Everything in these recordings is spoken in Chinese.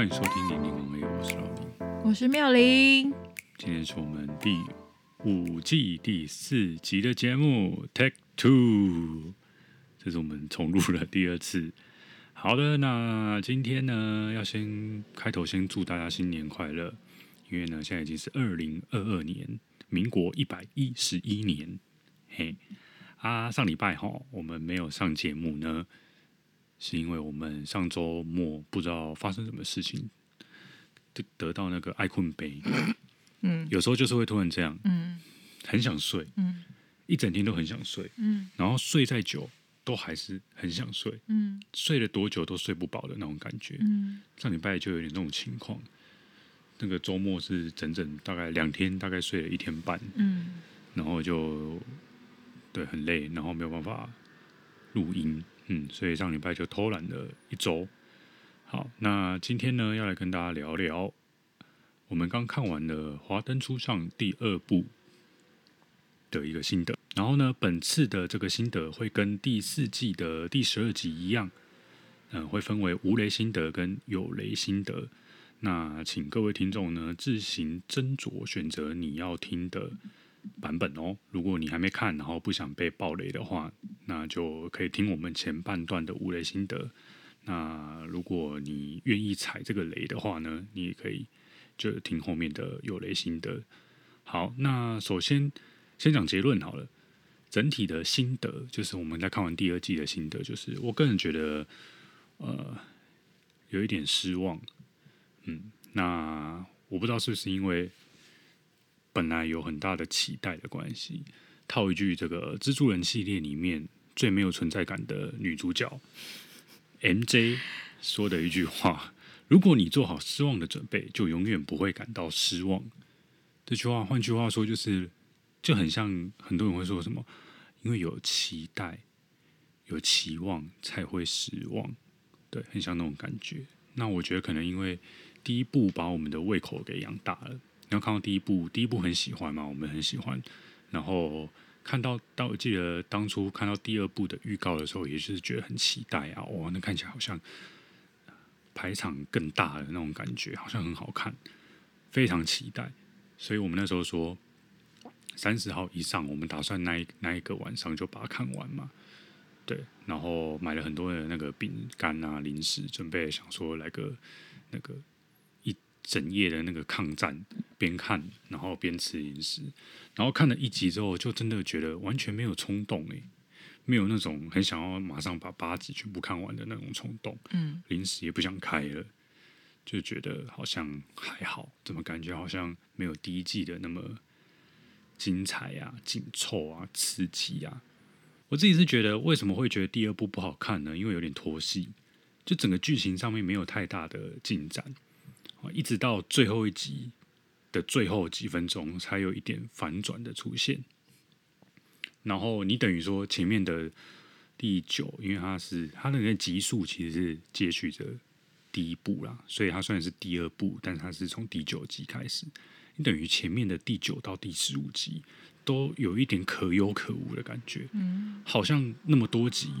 欢迎收听《零零王 A》，我是老林，我是妙玲。今天是我们第五季第四集的节目，Take Two，这是我们重录了第二次。好的，那今天呢，要先开头先祝大家新年快乐，因为呢，现在已经是二零二二年，民国一百一十一年。嘿，啊，上礼拜哈，我们没有上节目呢。是因为我们上周末不知道发生什么事情，得得到那个爱困杯，嗯，有时候就是会突然这样，嗯，很想睡，嗯，一整天都很想睡，嗯，然后睡再久都还是很想睡，嗯，睡了多久都睡不饱的那种感觉，嗯，上礼拜就有点那种情况，那个周末是整整大概两天，大概睡了一天半，嗯，然后就对很累，然后没有办法录音。嗯，所以上礼拜就偷懒了一周。好，那今天呢，要来跟大家聊聊我们刚看完的《华灯初上》第二部的一个心得。然后呢，本次的这个心得会跟第四季的第十二集一样，嗯，会分为无雷心得跟有雷心得。那请各位听众呢自行斟酌选择你要听的版本哦，如果你还没看，然后不想被爆雷的话，那就可以听我们前半段的无雷心得。那如果你愿意踩这个雷的话呢，你也可以就听后面的有雷心得。好，那首先先讲结论好了。整体的心得就是我们在看完第二季的心得，就是我个人觉得呃有一点失望。嗯，那我不知道是不是因为。本来有很大的期待的关系，套一句这个蜘蛛人系列里面最没有存在感的女主角 MJ 说的一句话：“如果你做好失望的准备，就永远不会感到失望。”这句话，换句话说，就是就很像很多人会说什么：“因为有期待、有期望才会失望。”对，很像那种感觉。那我觉得可能因为第一步把我们的胃口给养大了。然后看到第一部，第一部很喜欢嘛，我们很喜欢。然后看到到记得当初看到第二部的预告的时候，也是觉得很期待啊，哇，那看起来好像排场更大的那种感觉，好像很好看，非常期待。所以我们那时候说三十号以上，我们打算那一那一个晚上就把它看完嘛。对，然后买了很多的那个饼干啊、零食，准备想说来个那个。整夜的那个抗战，边看然后边吃零食，然后看了一集之后，就真的觉得完全没有冲动诶，没有那种很想要马上把八集全部看完的那种冲动。嗯，零食也不想开了，就觉得好像还好，怎么感觉好像没有第一季的那么精彩啊、紧凑啊、刺激啊。我自己是觉得，为什么会觉得第二部不好看呢？因为有点拖戏，就整个剧情上面没有太大的进展。一直到最后一集的最后几分钟，才有一点反转的出现。然后你等于说前面的第九，因为它是它的那个集数其实是接续着第一部啦，所以它虽然是第二部，但是它是从第九集开始。你等于前面的第九到第十五集都有一点可有可无的感觉，嗯，好像那么多集，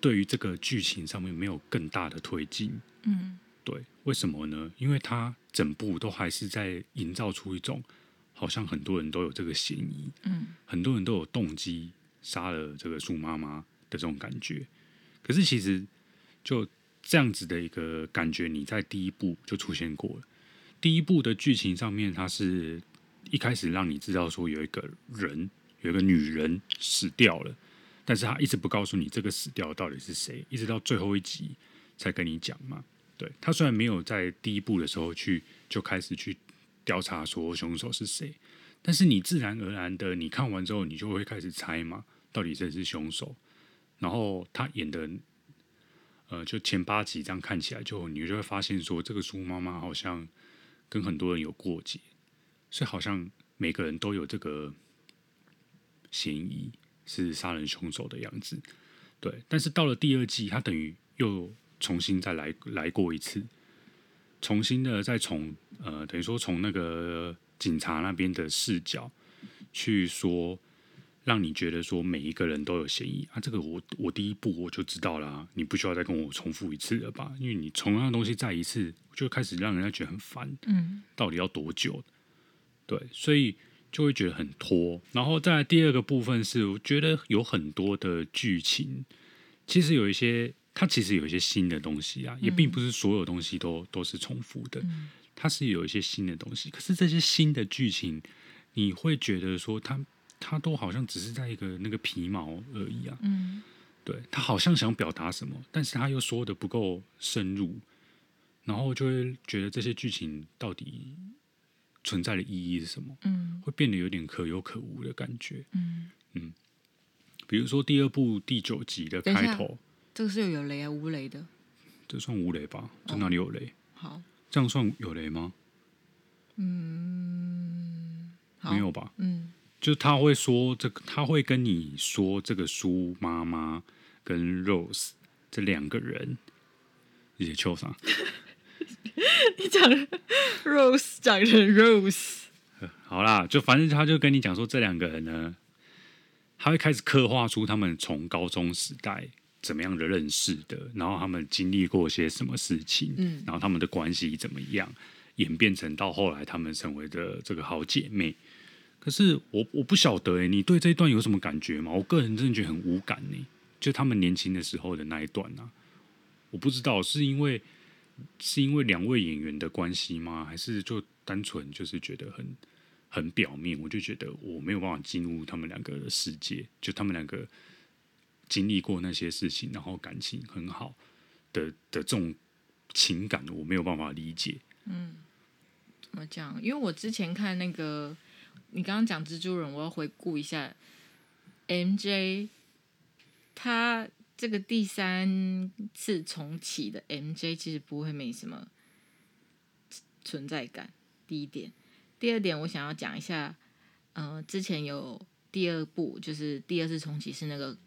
对于这个剧情上面没有更大的推进，嗯。对，为什么呢？因为他整部都还是在营造出一种好像很多人都有这个嫌疑，嗯，很多人都有动机杀了这个树妈妈的这种感觉。可是其实就这样子的一个感觉，你在第一部就出现过了。第一部的剧情上面，它是一开始让你知道说有一个人，有一个女人死掉了，但是他一直不告诉你这个死掉到底是谁，一直到最后一集才跟你讲嘛。对，他虽然没有在第一部的时候去就开始去调查说凶手是谁，但是你自然而然的，你看完之后，你就会开始猜嘛，到底谁是凶手。然后他演的，呃，就前八集这样看起来，就你就会发现说，这个苏妈妈好像跟很多人有过节，所以好像每个人都有这个嫌疑是杀人凶手的样子。对，但是到了第二季，他等于又。重新再来来过一次，重新的再从呃，等于说从那个警察那边的视角去说，让你觉得说每一个人都有嫌疑啊。这个我我第一步我就知道了啊，你不需要再跟我重复一次了吧？因为你同样的东西再一次，就开始让人家觉得很烦。嗯，到底要多久？对，所以就会觉得很拖。然后再来第二个部分是，我觉得有很多的剧情，其实有一些。它其实有一些新的东西啊，也并不是所有东西都都是重复的，它是有一些新的东西。可是这些新的剧情，你会觉得说它它都好像只是在一个那个皮毛而已啊。嗯，对，他好像想表达什么，但是他又说的不够深入，然后就会觉得这些剧情到底存在的意义是什么？嗯，会变得有点可有可无的感觉。嗯嗯，比如说第二部第九集的开头。这个是有有雷啊，无雷的，这算无雷吧？这哪里有雷？哦、好，这样算有雷吗？嗯，没有吧？嗯，就他会说这个，他会跟你说这个苏妈妈跟 Rose 这两个人，一起秋啥？你讲 Rose 讲成 Rose，好啦，就反正他就跟你讲说这两个人呢，他会开始刻画出他们从高中时代。怎么样的认识的，然后他们经历过些什么事情，嗯，然后他们的关系怎么样，演变成到后来他们成为的这个好姐妹。可是我我不晓得哎，你对这一段有什么感觉吗？我个人真的觉得很无感呢，就他们年轻的时候的那一段啊，我不知道是因为是因为两位演员的关系吗？还是就单纯就是觉得很很表面？我就觉得我没有办法进入他们两个的世界，就他们两个。经历过那些事情，然后感情很好的的这种情感，我没有办法理解。嗯，怎么讲？因为我之前看那个，你刚刚讲蜘蛛人，我要回顾一下 MJ，他这个第三次重启的 MJ 其实不会没什么存在感。第一点，第二点，我想要讲一下，呃，之前有第二部，就是第二次重启是那个。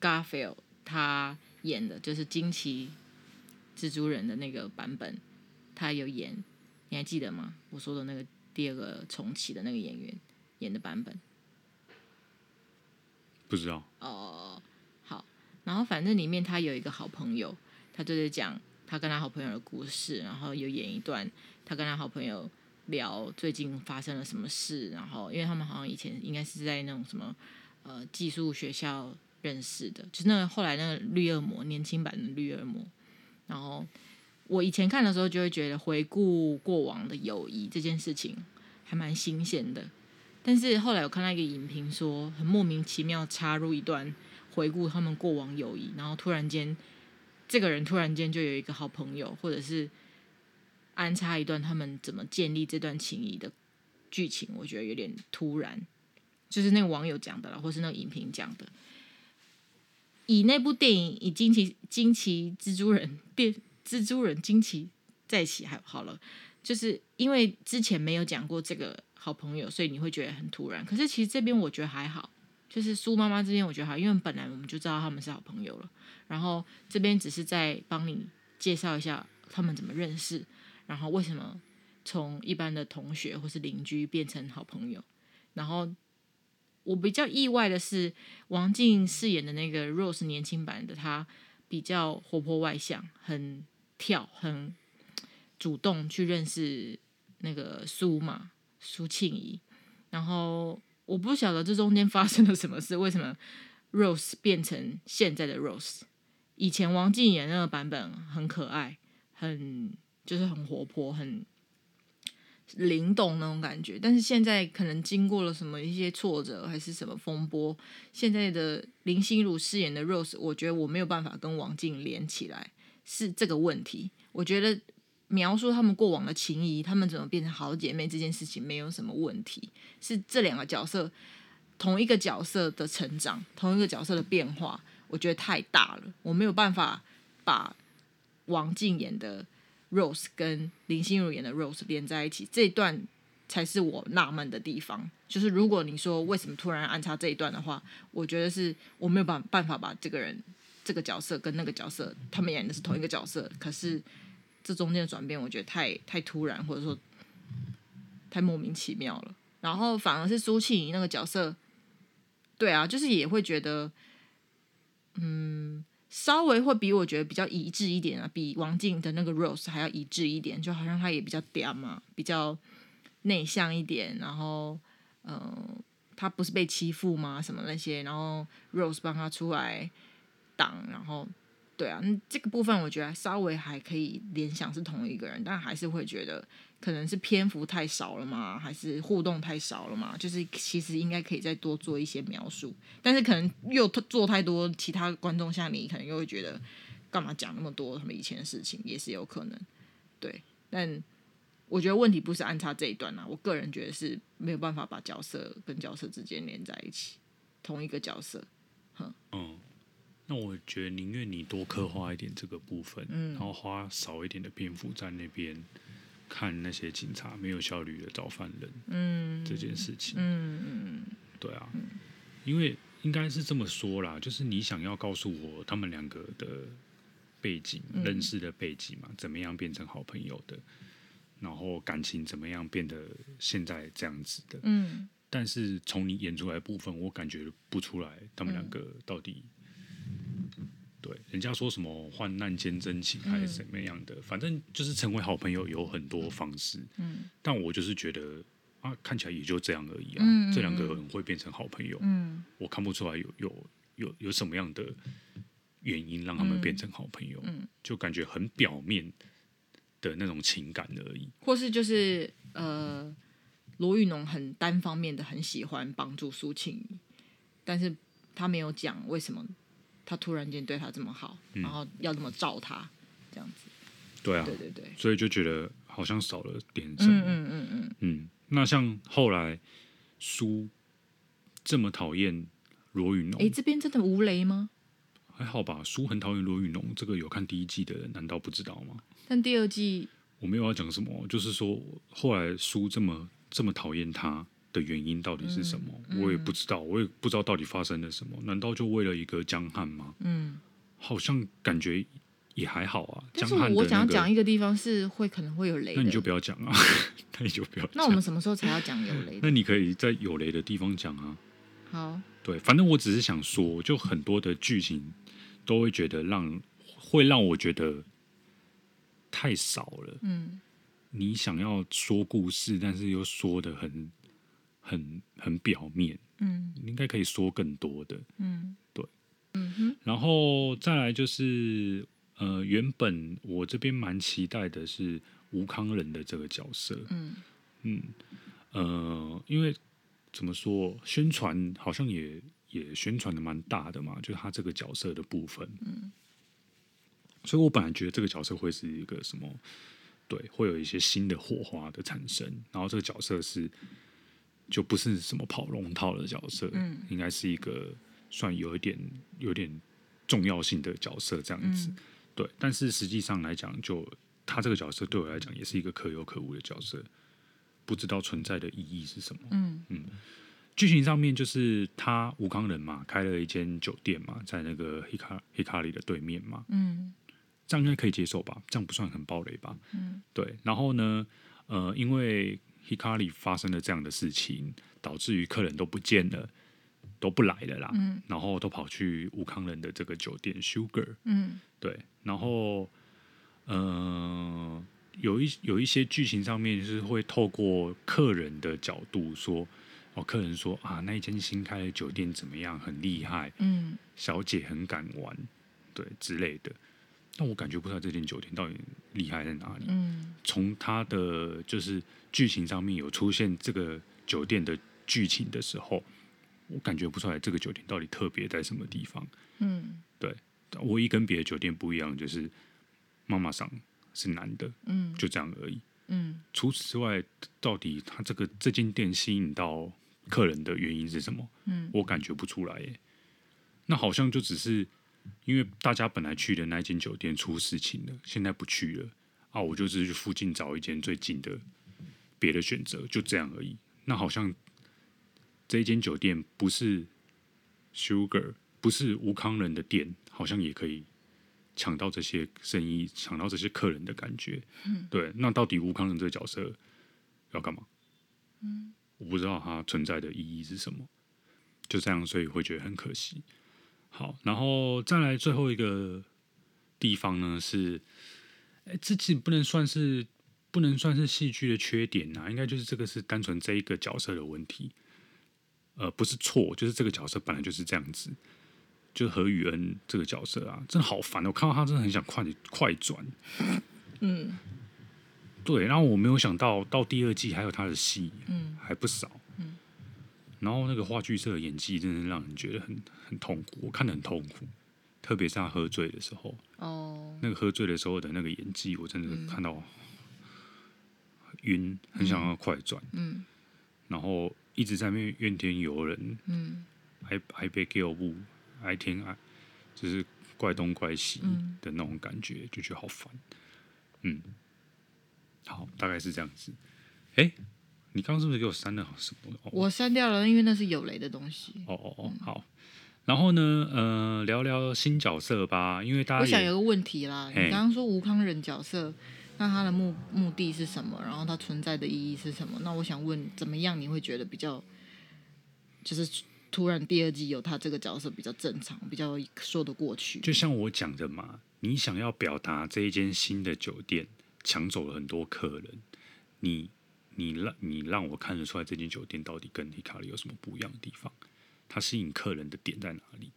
Garfield 他演的就是惊奇蜘蛛人的那个版本，他有演，你还记得吗？我说的那个第二个重启的那个演员演的版本，不知道。哦，好，然后反正里面他有一个好朋友，他就是讲他跟他好朋友的故事，然后有演一段他跟他好朋友聊最近发生了什么事，然后因为他们好像以前应该是在那种什么呃寄宿学校。认识的，就是那个后来那个绿恶魔年轻版的绿恶魔。然后我以前看的时候就会觉得回顾过往的友谊这件事情还蛮新鲜的，但是后来我看到一个影评说，很莫名其妙插入一段回顾他们过往友谊，然后突然间这个人突然间就有一个好朋友，或者是安插一段他们怎么建立这段情谊的剧情，我觉得有点突然，就是那个网友讲的了，或是那个影评讲的。以那部电影以惊奇惊奇蜘蛛人变蜘蛛人惊奇在一起还好了，就是因为之前没有讲过这个好朋友，所以你会觉得很突然。可是其实这边我觉得还好，就是苏妈妈这边我觉得好，因为本来我们就知道他们是好朋友了。然后这边只是在帮你介绍一下他们怎么认识，然后为什么从一般的同学或是邻居变成好朋友，然后。我比较意外的是，王静饰演的那个 Rose 年轻版的她比较活泼外向，很跳，很主动去认识那个苏嘛，苏庆仪。然后我不晓得这中间发生了什么事，为什么 Rose 变成现在的 Rose？以前王静演那个版本很可爱，很就是很活泼，很。灵动那种感觉，但是现在可能经过了什么一些挫折，还是什么风波，现在的林心如饰演的 Rose，我觉得我没有办法跟王静连起来，是这个问题。我觉得描述他们过往的情谊，他们怎么变成好姐妹这件事情没有什么问题，是这两个角色同一个角色的成长，同一个角色的变化，我觉得太大了，我没有办法把王静演的。Rose 跟林心如演的 Rose 连在一起，这一段才是我纳闷的地方。就是如果你说为什么突然安插这一段的话，我觉得是我没有办办法把这个人、这个角色跟那个角色他们演的是同一个角色，可是这中间的转变，我觉得太太突然，或者说太莫名其妙了。然后反而是苏庆仪那个角色，对啊，就是也会觉得，嗯，稍微会比我觉得比较一致一点啊，比王静的那个 Rose 还要一致一点，就好像她也比较嗲嘛，比较内向一点，然后嗯。呃他不是被欺负吗？什么那些，然后 Rose 帮她出来挡，然后对啊，这个部分我觉得稍微还可以联想是同一个人，但还是会觉得可能是篇幅太少了嘛，还是互动太少了嘛？就是其实应该可以再多做一些描述，但是可能又做太多，其他观众像你可能又会觉得干嘛讲那么多他们以前的事情，也是有可能，对，但。我觉得问题不是安插这一段啊，我个人觉得是没有办法把角色跟角色之间连在一起，同一个角色，哼。嗯，那我觉得宁愿你多刻画一点这个部分，嗯，然后花少一点的篇幅在那边看那些警察没有效率的找犯人，嗯，这件事情，嗯嗯对啊，嗯、因为应该是这么说啦，就是你想要告诉我他们两个的背景、嗯、认识的背景嘛，怎么样变成好朋友的？然后感情怎么样变得现在这样子的？嗯，但是从你演出来的部分，我感觉不出来他们两个到底、嗯、对人家说什么患难见真情还是怎么样的，嗯、反正就是成为好朋友有很多方式。嗯，但我就是觉得啊，看起来也就这样而已啊。嗯、这两个人会变成好朋友，嗯，我看不出来有有有有什么样的原因让他们变成好朋友，嗯，就感觉很表面。的那种情感而已，或是就是呃，罗玉农很单方面的很喜欢帮助苏庆仪，但是他没有讲为什么他突然间对他这么好，嗯、然后要这么照他这样子。对啊，对对对，所以就觉得好像少了点什么。嗯嗯嗯嗯，嗯。那像后来苏这么讨厌罗雨侬，哎，这边真的无雷吗？还好吧，苏很讨厌罗雨侬，这个有看第一季的人难道不知道吗？但第二季我没有要讲什么，就是说后来苏这么这么讨厌他的原因到底是什么？我也不知道，我也不知道到底发生了什么？难道就为了一个江汉吗？嗯，好像感觉也还好啊。但是我想要讲一个地方是会可能会有雷，那你就不要讲啊，那你就不要讲。那我们什么时候才要讲有雷？那你可以在有雷的地方讲啊。好，对，反正我只是想说，就很多的剧情都会觉得让会让我觉得。太少了。嗯，你想要说故事，但是又说的很、很、很表面。嗯，应该可以说更多的。嗯，对。嗯哼。然后再来就是，呃，原本我这边蛮期待的是吴康仁的这个角色。嗯嗯，呃，因为怎么说，宣传好像也也宣传的蛮大的嘛，就是他这个角色的部分。嗯。所以我本来觉得这个角色会是一个什么，对，会有一些新的火花的产生。然后这个角色是就不是什么跑龙套的角色，嗯，应该是一个算有一点有点重要性的角色这样子。嗯、对，但是实际上来讲，就他这个角色对我来讲也是一个可有可无的角色，不知道存在的意义是什么。嗯嗯，剧情上面就是他吴康人嘛，开了一间酒店嘛，在那个黑卡黑卡里的对面嘛，嗯。这样应该可以接受吧？这样不算很暴雷吧？嗯，对。然后呢，呃，因为 Hikari 发生了这样的事情，导致于客人都不见了，都不来了啦。嗯，然后都跑去吴康人的这个酒店 Sugar。嗯，对。然后，呃，有一有一些剧情上面是会透过客人的角度说，哦，客人说啊，那一间新开的酒店怎么样，很厉害。嗯，小姐很敢玩，对之类的。但我感觉不出来这间酒店到底厉害在哪里。嗯，从它的就是剧情上面有出现这个酒店的剧情的时候，我感觉不出来这个酒店到底特别在什么地方。嗯，对，唯一跟别的酒店不一样就是妈妈桑是男的，嗯，就这样而已。嗯，除此之外，到底他这个这间店吸引到客人的原因是什么？嗯，我感觉不出来耶。那好像就只是。因为大家本来去的那间酒店出事情了，现在不去了啊，我就只是去附近找一间最近的别的选择，就这样而已。那好像这一间酒店不是 Sugar，不是吴康仁的店，好像也可以抢到这些生意，抢到这些客人的感觉。嗯，对。那到底吴康仁这个角色要干嘛？嗯，我不知道它存在的意义是什么。就这样，所以会觉得很可惜。好，然后再来最后一个地方呢是，哎，这其实不能算是不能算是戏剧的缺点呐、啊，应该就是这个是单纯这一个角色的问题，呃，不是错，就是这个角色本来就是这样子，就何宇恩这个角色啊，真的好烦，我看到他真的很想快点快转，嗯，对，然后我没有想到到第二季还有他的戏，嗯，还不少。然后那个话剧社的演技真的让人觉得很很痛苦，我看得很痛苦，特别是他喝醉的时候。哦。那个喝醉的时候的那个演技，我真的看到晕，很想要快转。嗯。然后一直在那边怨天尤人。嗯。还还被给我不爱天爱，就是怪东怪西的那种感觉，就觉得好烦。嗯。好，大概是这样子。哎。你刚刚是不是给我删了什么？我删掉了，因为那是有雷的东西。哦哦哦，好。然后呢，呃，聊聊新角色吧，因为大家我想有个问题啦。你刚刚说吴康仁角色，那他的目目的是什么？然后他存在的意义是什么？那我想问，怎么样你会觉得比较，就是突然第二季有他这个角色比较正常，比较说得过去？就像我讲的嘛，你想要表达这一间新的酒店抢走了很多客人，你。你让你让我看得出来，这间酒店到底跟 Hikari 有什么不一样的地方？它吸引客人的点在哪里？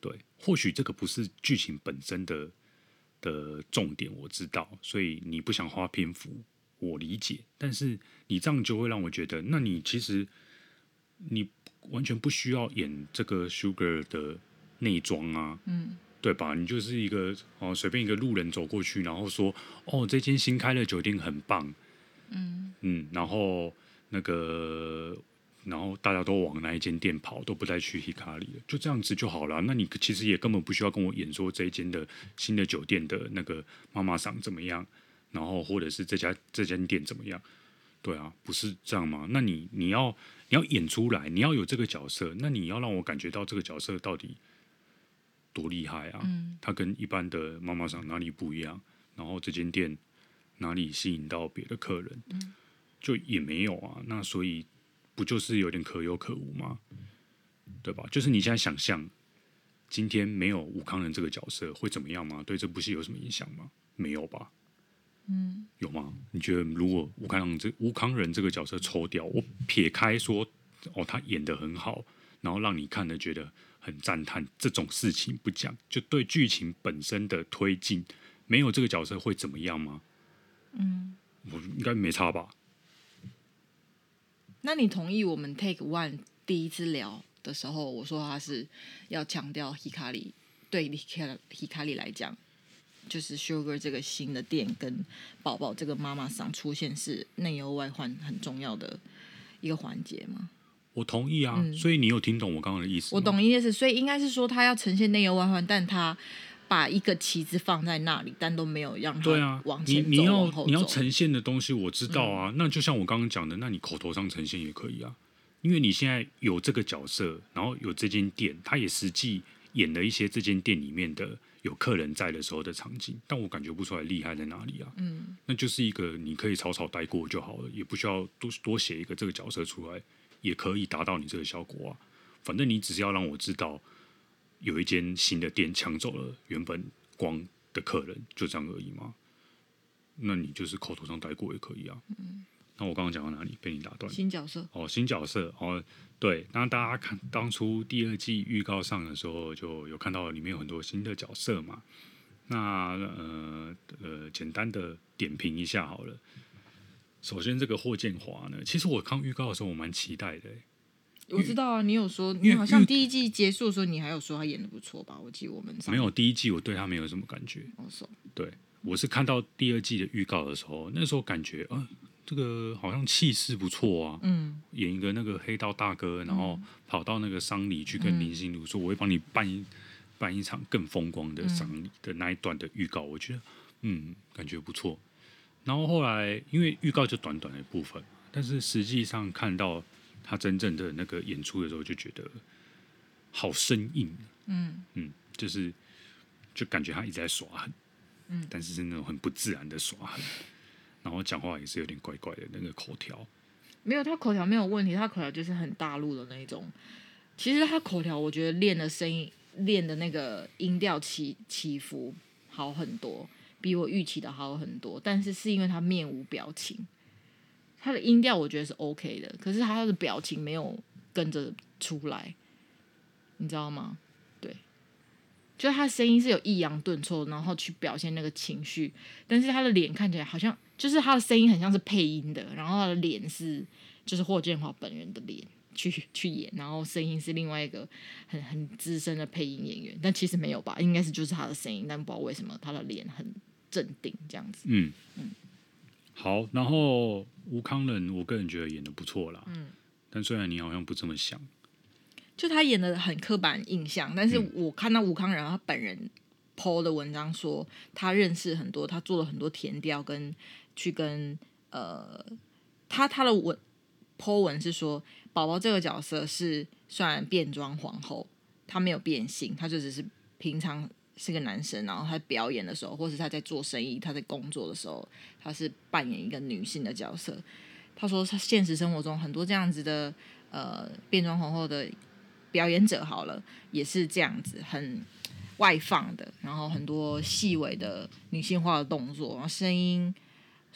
对，或许这个不是剧情本身的的重点，我知道，所以你不想花篇幅，我理解。但是你这样就会让我觉得，那你其实你完全不需要演这个 Sugar 的内装啊，嗯，对吧？你就是一个哦，随便一个路人走过去，然后说哦，这间新开的酒店很棒。嗯嗯，然后那个，然后大家都往那一间店跑，都不再去 Hikari 了，就这样子就好了。那你其实也根本不需要跟我演说这一间的新的酒店的那个妈妈桑怎么样，然后或者是这家这间店怎么样？对啊，不是这样吗？那你你要你要演出来，你要有这个角色，那你要让我感觉到这个角色到底多厉害啊？嗯，他跟一般的妈妈桑哪里不一样？然后这间店。哪里吸引到别的客人，嗯，就也没有啊。那所以不就是有点可有可无吗？对吧？就是你现在想象，今天没有吴康仁这个角色会怎么样吗？对这部戏有什么影响吗？没有吧？嗯，有吗？你觉得如果吴慷仁这吴康人这个角色抽掉，我撇开说哦，他演的很好，然后让你看了觉得很赞叹，这种事情不讲，就对剧情本身的推进，没有这个角色会怎么样吗？嗯，我应该没差吧？那你同意我们 Take One 第一次聊的时候，我说他是要强调 Hikari 对 Hikari 来讲，就是 Sugar 这个新的店跟宝宝这个妈妈桑出现是内忧外患很重要的一个环节吗？我同意啊，嗯，所以你有听懂我刚刚的意思？我懂意思，所以应该是说他要呈现内忧外患，但他。把一个旗子放在那里，但都没有让他往前走。对啊，你你要你要呈现的东西，我知道啊。嗯、那就像我刚刚讲的，那你口头上呈现也可以啊。因为你现在有这个角色，然后有这间店，他也实际演了一些这间店里面的有客人在的时候的场景，但我感觉不出来厉害在哪里啊。嗯，那就是一个你可以草草带过就好了，也不需要多多写一个这个角色出来，也可以达到你这个效果啊。反正你只是要让我知道。有一间新的店抢走了原本光的客人，就这样而已吗？那你就是口头上带过也可以啊。嗯、那我刚刚讲到哪里被你打断？新角色哦，新角色哦，对。那大家看当初第二季预告上的时候，就有看到里面有很多新的角色嘛。那呃呃，简单的点评一下好了。首先，这个霍建华呢，其实我看预告的时候，我蛮期待的。我知道啊，你有说你好像第一季结束的时候，你还有说他演的不错吧？我记得我们没有第一季，我对他没有什么感觉。对，我是看到第二季的预告的时候，那时候感觉，嗯、呃，这个好像气势不错啊。嗯，演一个那个黑道大哥，然后跑到那个丧礼去跟林心如说：“我会帮你办一办一场更风光的丧礼的那一段的预告。”我觉得，嗯，感觉不错。然后后来因为预告就短短的一部分，但是实际上看到。他真正的那个演出的时候，就觉得好生硬，嗯。嗯，就是就感觉他一直在耍狠，嗯，但是是那种很不自然的耍狠，然后讲话也是有点怪怪的那个口条，没有他口条没有问题，他口条就是很大陆的那种。其实他口条，我觉得练的声音练的那个音调起起伏好很多，比我预期的好很多。但是是因为他面无表情，他的音调我觉得是 OK 的，可是他的表情没有跟着出来，你知道吗？对，就他的声音是有抑扬顿挫，然后去表现那个情绪，但是他的脸看起来好像就是他的声音很像是配音的，然后他的脸是就是霍建华本人的脸。去去演，然后声音是另外一个很很资深的配音演员，但其实没有吧，应该是就是他的声音，但不知道为什么他的脸很镇定这样子。嗯嗯，好，然后吴康仁，我个人觉得演的不错啦。嗯，但虽然你好像不这么想，就他演的很刻板印象，但是我看到吴康仁他本人 PO 的文章说，他认识很多，他做了很多填调，跟去跟呃，他他的文 PO 文是说。宝宝这个角色是算变装皇后，她没有变性，她就只是平常是个男生，然后他表演的时候，或是他在做生意、他在工作的时候，他是扮演一个女性的角色。他说，他现实生活中很多这样子的呃变装皇后的表演者，好了，也是这样子，很外放的，然后很多细微的女性化的动作，然后声音。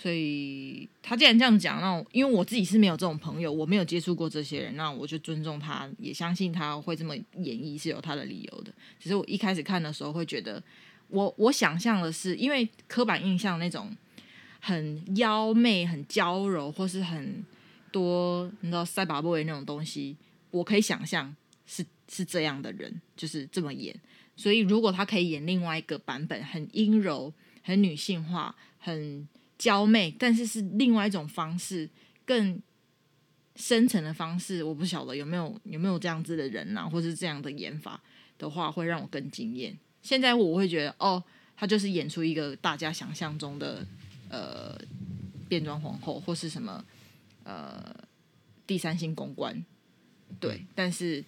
所以他既然这样讲，那我因为我自己是没有这种朋友，我没有接触过这些人，那我就尊重他，也相信他会这么演绎是有他的理由的。只是我一开始看的时候会觉得，我我想象的是，因为刻板印象那种很妖媚、很娇柔，或是很多你知道塞巴布韦那种东西，我可以想象是是这样的人，就是这么演。所以如果他可以演另外一个版本，很阴柔、很女性化、很娇媚，但是是另外一种方式，更深层的方式。我不晓得有没有有没有这样子的人呐、或是这样的演法的话，会让我更惊艳。现在我会觉得，哦，他就是演出一个大家想象中的呃变装皇后，或是什么呃第三性公关，对，但是。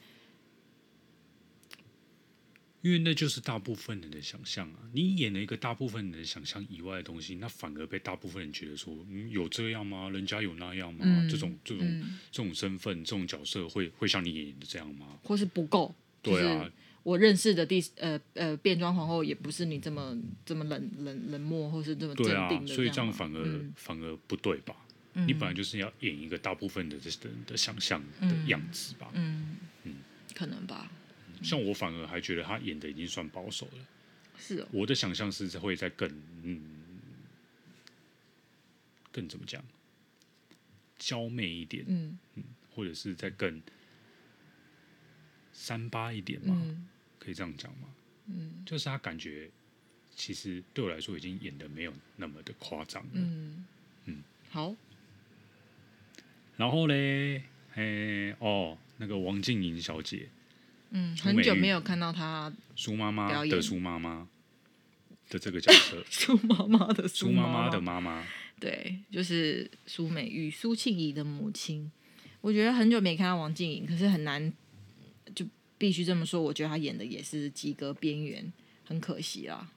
因为那就是大部分人的想象啊！你演了一个大部分人的想象以外的东西，那反而被大部分人觉得说，嗯，有这样吗？人家有那样吗？嗯、这种这种、嗯、这种身份、这种角色会会像你演的这样吗？或是不够？对啊，我认识的第呃呃变装皇后也不是你这么这么冷冷冷漠，或是这么镇定的啊，所以这样反而、嗯、反而不对吧？嗯、你本来就是要演一个大部分的人的想象的样子吧？嗯嗯，可能吧。像我反而还觉得他演的已经算保守了，是哦。我的想象是会在更嗯，更怎么讲，娇媚一点，嗯嗯，或者是再更三八一点嘛，嗯、可以这样讲吗？嗯，就是他感觉其实对我来说已经演的没有那么的夸张了，嗯嗯，好。然后嘞，哎哦，那个王静莹小姐。嗯，很久没有看到她苏妈妈的苏妈妈的这个角色，苏妈妈的苏妈妈的妈妈，对，就是苏美玉，苏庆怡的母亲。我觉得很久没看到王静莹，可是很难，就必须这么说。我觉得她演的也是及格边缘，很可惜啦。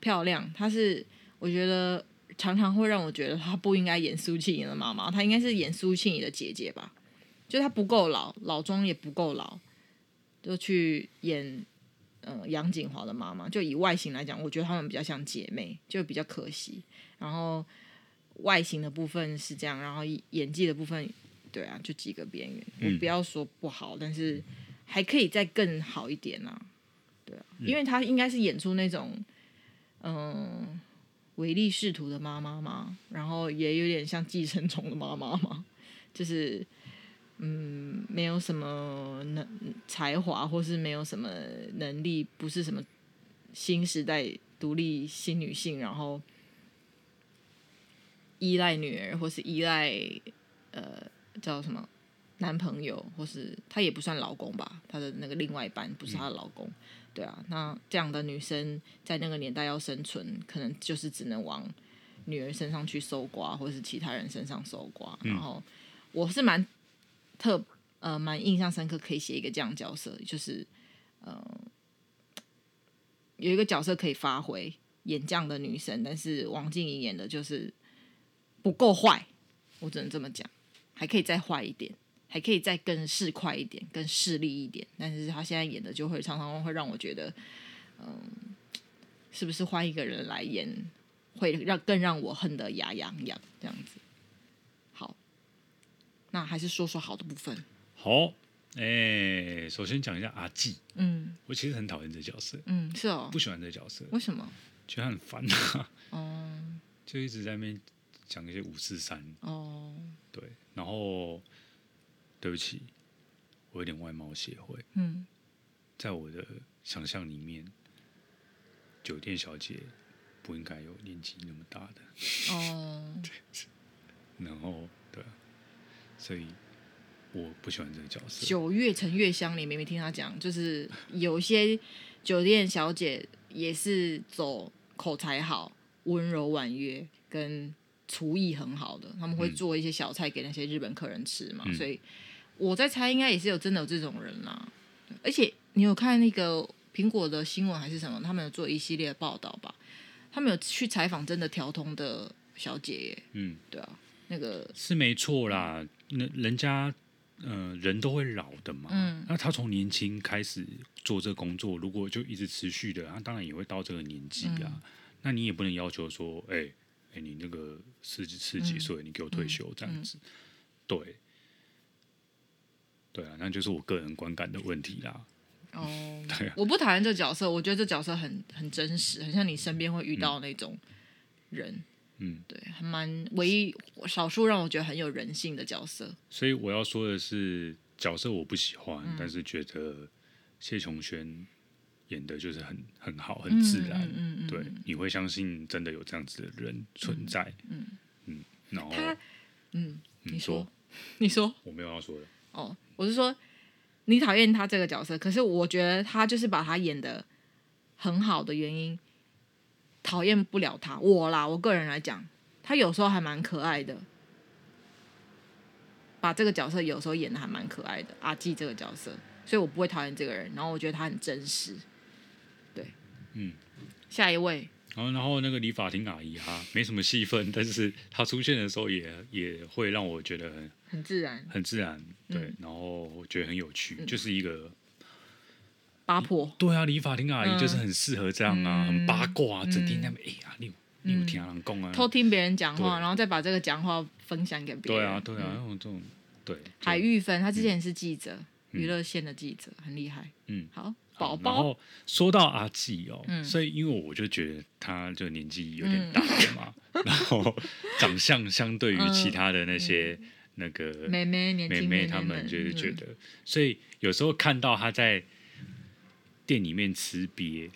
漂亮，她是我觉得常常会让我觉得她不应该演苏庆怡的妈妈，她应该是演苏庆怡的姐姐吧？就她不够老，老妆也不够老。就去演，呃，杨谨华的妈妈。就以外形来讲，我觉得她们比较像姐妹，就比较可惜。然后外形的部分是这样，然后演技的部分，对啊，就几个边缘。嗯、我不要说不好，但是还可以再更好一点啊。对啊，因为她应该是演出那种，嗯、呃，唯利是图的妈妈嘛，然后也有点像寄生虫的妈妈嘛，就是。嗯，没有什么能才华，或是没有什么能力，不是什么新时代独立新女性，然后依赖女儿，或是依赖呃叫什么男朋友，或是她也不算老公吧，她的那个另外一半不是她的老公，对啊，那这样的女生在那个年代要生存，可能就是只能往女儿身上去搜刮，或是其他人身上搜刮，然后我是蛮。特呃蛮印象深刻，可以写一个这样角色，就是呃有一个角色可以发挥演这样的女生，但是王静怡演的就是不够坏，我只能这么讲，还可以再坏一点，还可以再更市侩一点，更势利一点。但是他现在演的就会常常会让我觉得，嗯，是不是换一个人来演，会让更让我恨得牙痒痒这样子。好，那还是说说好的部分。好，哎、欸，首先讲一下阿纪。嗯，我其实很讨厌这角色。嗯，是哦，不喜欢这角色。为什么？觉得很烦啊。哦、嗯，就一直在那边讲一些五四三。哦，对，然后。对不起，我有点外貌协会。嗯，在我的想象里面，酒店小姐不应该有年纪那么大的。哦，对，然后对，所以我不喜欢这个角色。九月陈月香，你明明听他讲，就是有些酒店小姐也是走口才好、温柔婉约跟厨艺很好的，他们会做一些小菜给那些日本客人吃嘛，嗯、所以。我在猜，应该也是有真的有这种人啦。而且你有看那个苹果的新闻还是什么？他们有做一系列的报道吧？他们有去采访真的调通的小姐耶。嗯，对啊，那个是没错啦。那人家呃人都会老的嘛。嗯。那他从年轻开始做这个工作，如果就一直持续的，他当然也会到这个年纪啊。嗯、那你也不能要求说，哎、欸、哎、欸，你那个四十几岁，你给我退休这样子。对。对啊，那就是我个人观感的问题啦。哦，对啊，我不讨厌这角色，我觉得这角色很很真实，很像你身边会遇到那种人。嗯，对，还蛮唯一少数让我觉得很有人性的角色。所以我要说的是，角色我不喜欢，嗯、但是觉得谢琼轩演的就是很很好，很自然。嗯，嗯，嗯对，你会相信真的有这样子的人存在。嗯嗯，然后他，嗯，你说，你说，我没有要说的。哦，我是说，你讨厌他这个角色，可是我觉得他就是把他演的很好的原因，讨厌不了他。我啦，我个人来讲，他有时候还蛮可爱的，把这个角色有时候演的还蛮可爱的。阿纪这个角色，所以我不会讨厌这个人，然后我觉得他很真实。对，嗯，下一位。然后，然后那个理发厅阿姨哈，没什么戏份，但是她出现的时候也也会让我觉得很很自然，很自然，对，嗯、然后我觉得很有趣，嗯、就是一个八婆，对啊，理发厅阿姨就是很适合这样啊，嗯、很八卦，啊整天在那边哎呀，你有你有听人讲啊，偷听别人讲话，对。然后再把这个讲话分享给别人，对啊，对啊，那种、嗯、这种对。海玉芬，她之前是记者，嗯、娱乐线的记者，很厉害，嗯，好。宝宝，然后说到阿纪哦，嗯、所以因为我就觉得他就年纪有点大了嘛，嗯、然后长相相对于其他的那些那个妹妹、妹妹他们就是觉得，所以有时候看到他在店里面吃瘪，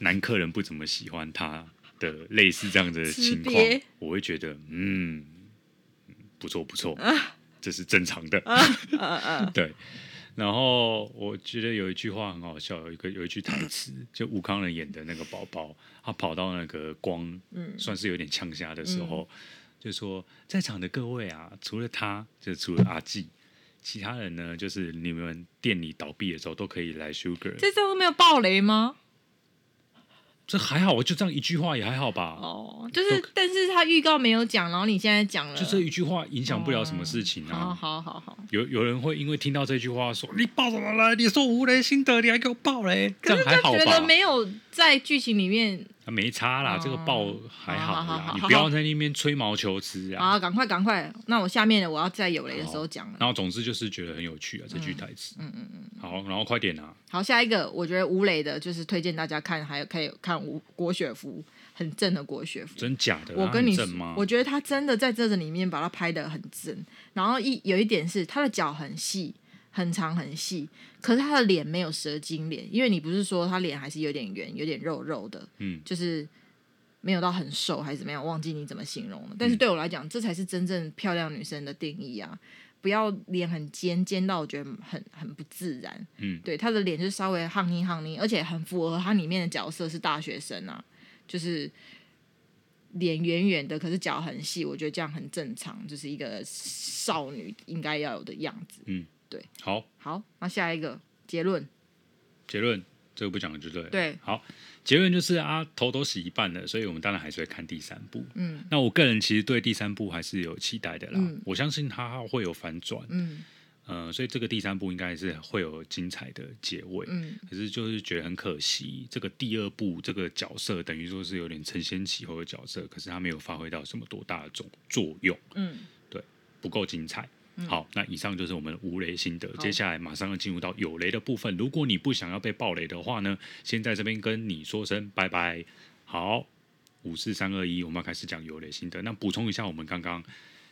男客人不怎么喜欢他的类似这样的情况，我会觉得嗯，不错不错，啊、这是正常的，啊啊啊、对。然后我觉得有一句话很好笑，有一个有一句台词，就吴康仁演的那个宝宝，他跑到那个光，嗯、算是有点呛虾的时候，嗯、就说在场的各位啊，除了他，就除了阿纪，其他人呢，就是你们店里倒闭的时候都可以来 Sugar。这时候没有爆雷吗？这还好，我就这样一句话也还好吧。哦，就是，但是他预告没有讲，然后你现在讲了，就这一句话影响不了什么事情啊。好好好好，有有人会因为听到这句话说你爆什么了？你说无雷心得，你还给我爆雷？可是他觉得没有在剧情里面。没差啦，这个爆还好啦，你不要在那边吹毛求疵啊！好，赶快赶快，那我下面的我要在有雷的时候讲了。然后总之就是觉得很有趣啊，这句台词。嗯嗯嗯。好，然后快点啊！好，下一个我觉得吴磊的，就是推荐大家看，还有可以看吴郭雪芙，很正的郭雪芙。真假的？我跟你说，我觉得他真的在这个里面把他拍的很正。然后一有一点是他的脚很细。很长很细，可是他的脸没有蛇精脸，因为你不是说他脸还是有点圆，有点肉肉的，嗯，就是没有到很瘦还是怎么样，忘记你怎么形容了。但是对我来讲，嗯、这才是真正漂亮女生的定义啊！不要脸很尖，尖到我觉得很很不自然。嗯，对，她的脸就稍微憨妮憨妮，而且很符合她里面的角色是大学生啊，就是脸圆圆的，可是脚很细，我觉得这样很正常，就是一个少女应该要有的样子。嗯。对，好，好，那下一个结论，结论这个不讲了就对，对，好，结论就是啊，头都洗一半了，所以我们当然还是会看第三部，嗯，那我个人其实对第三部还是有期待的啦，嗯、我相信它会有反转，嗯，呃，所以这个第三部应该是会有精彩的结尾。嗯，可是就是觉得很可惜，这个第二部这个角色等于说是有点承先启后的角色，可是他没有发挥到什么多大的作作用。嗯，对，不够精彩。嗯、好，那以上就是我们的无雷心得。接下来马上要进入到有雷的部分。如果你不想要被爆雷的话呢，先在这边跟你说声拜拜。好，五四三二一，我们要开始讲有雷心得。那补充一下，我们刚刚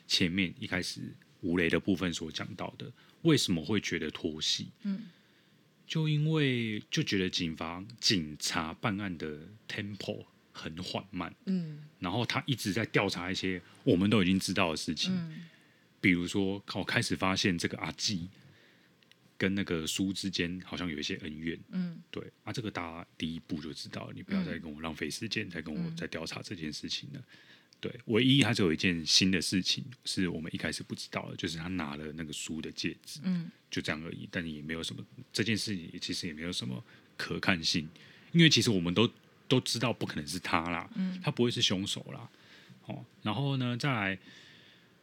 前面一开始无雷的部分所讲到的，为什么会觉得拖戏？嗯，就因为就觉得警方警察办案的 tempo 很缓慢，嗯，然后他一直在调查一些我们都已经知道的事情。嗯比如说，我开始发现这个阿纪跟那个书之间好像有一些恩怨。嗯，对啊，这个大家第一步就知道，你不要再跟我浪费时间，再跟我再调查这件事情了。嗯、对，唯一还是有一件新的事情是我们一开始不知道的，就是他拿了那个书的戒指。嗯，就这样而已，但也没有什么这件事情，其实也没有什么可看性，因为其实我们都都知道不可能是他啦，嗯，他不会是凶手啦。哦，然后呢，再来。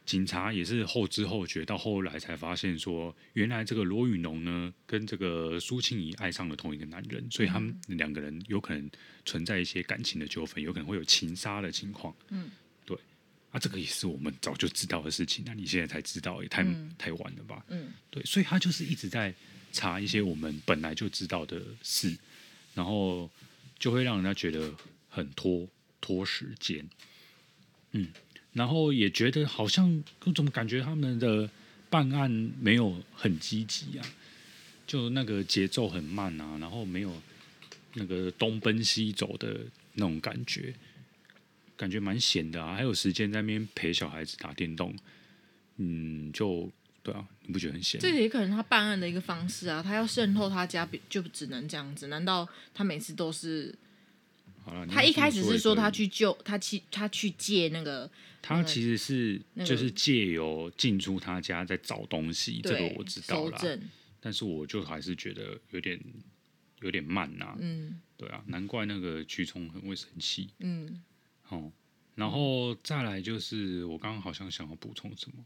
警察也是后知后觉，到后来才发现说，原来这个罗宇农呢，跟这个苏庆怡爱上了同一个男人，所以他们两个人有可能存在一些感情的纠纷，有可能会有情杀的情况。嗯，对，啊，这个也是我们早就知道的事情，那你现在才知道，也太、嗯、太晚了吧？嗯，对，所以他就是一直在查一些我们本来就知道的事，然后就会让人家觉得很拖拖时间。嗯。然后也觉得好像我怎么感觉他们的办案没有很积极啊，就那个节奏很慢啊，然后没有那个东奔西走的那种感觉，感觉蛮闲的啊。还有时间在那边陪小孩子打电动，嗯，就对啊，你不觉得很闲？这也可能他办案的一个方式啊，他要渗透他家，就只能这样子。难道他每次都是？他一开始是说他去救他去他去借那个。他其实是就是借由进出他家在找东西，这个我知道了。但是我就还是觉得有点有点慢呐。嗯，对啊，难怪那个曲聪很会生气。嗯，哦，然后再来就是我刚刚好像想要补充什么。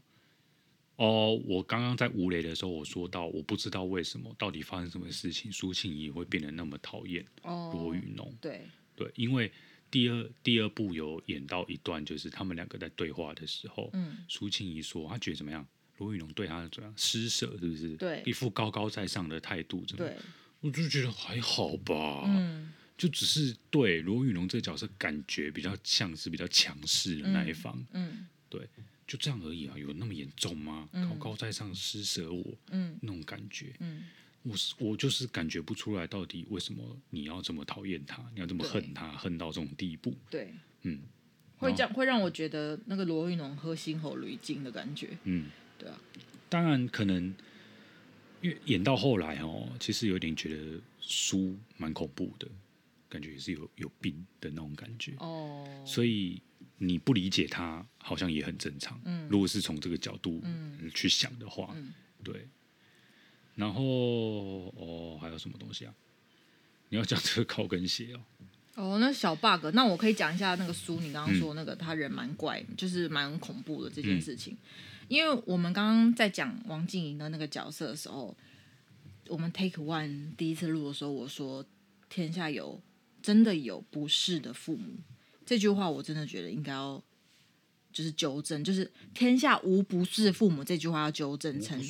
哦，我刚刚在吴雷的时候，我说到我不知道为什么到底发生什么事情，苏庆仪会变得那么讨厌罗宇农。对对，因为。第二第二部有演到一段，就是他们两个在对话的时候，嗯，苏庆仪说他觉得怎么样？罗宇龙对他怎么样？施舍是不是？对，一副高高在上的态度，怎么？对，我就觉得还好吧，嗯，就只是对罗宇龙这个角色感觉比较像是比较强势的那一方，嗯，嗯对，就这样而已啊，有那么严重吗？嗯、高高在上施舍我，嗯，那种感觉，嗯。我是我就是感觉不出来，到底为什么你要这么讨厌他，你要这么恨他，恨到这种地步？对，嗯，会这样会让我觉得那个罗玉农喝心喉驴精的感觉。嗯，对啊。当然可能，因为演到后来哦，其实有点觉得苏蛮恐怖的，感觉也是有有病的那种感觉。哦。所以你不理解他，好像也很正常。嗯。如果是从这个角度去想的话，嗯，对。然后哦，还有什么东西啊？你要讲这个高跟鞋哦。哦，那小 bug，那我可以讲一下那个书。你刚刚说那个他人蛮怪，嗯、就是蛮恐怖的这件事情。嗯、因为我们刚刚在讲王静莹的那个角色的时候，我们 take one 第一次录的时候，我说天下有真的有不是的父母，这句话我真的觉得应该要就是纠正，就是天下无不是的父母这句话要纠正成。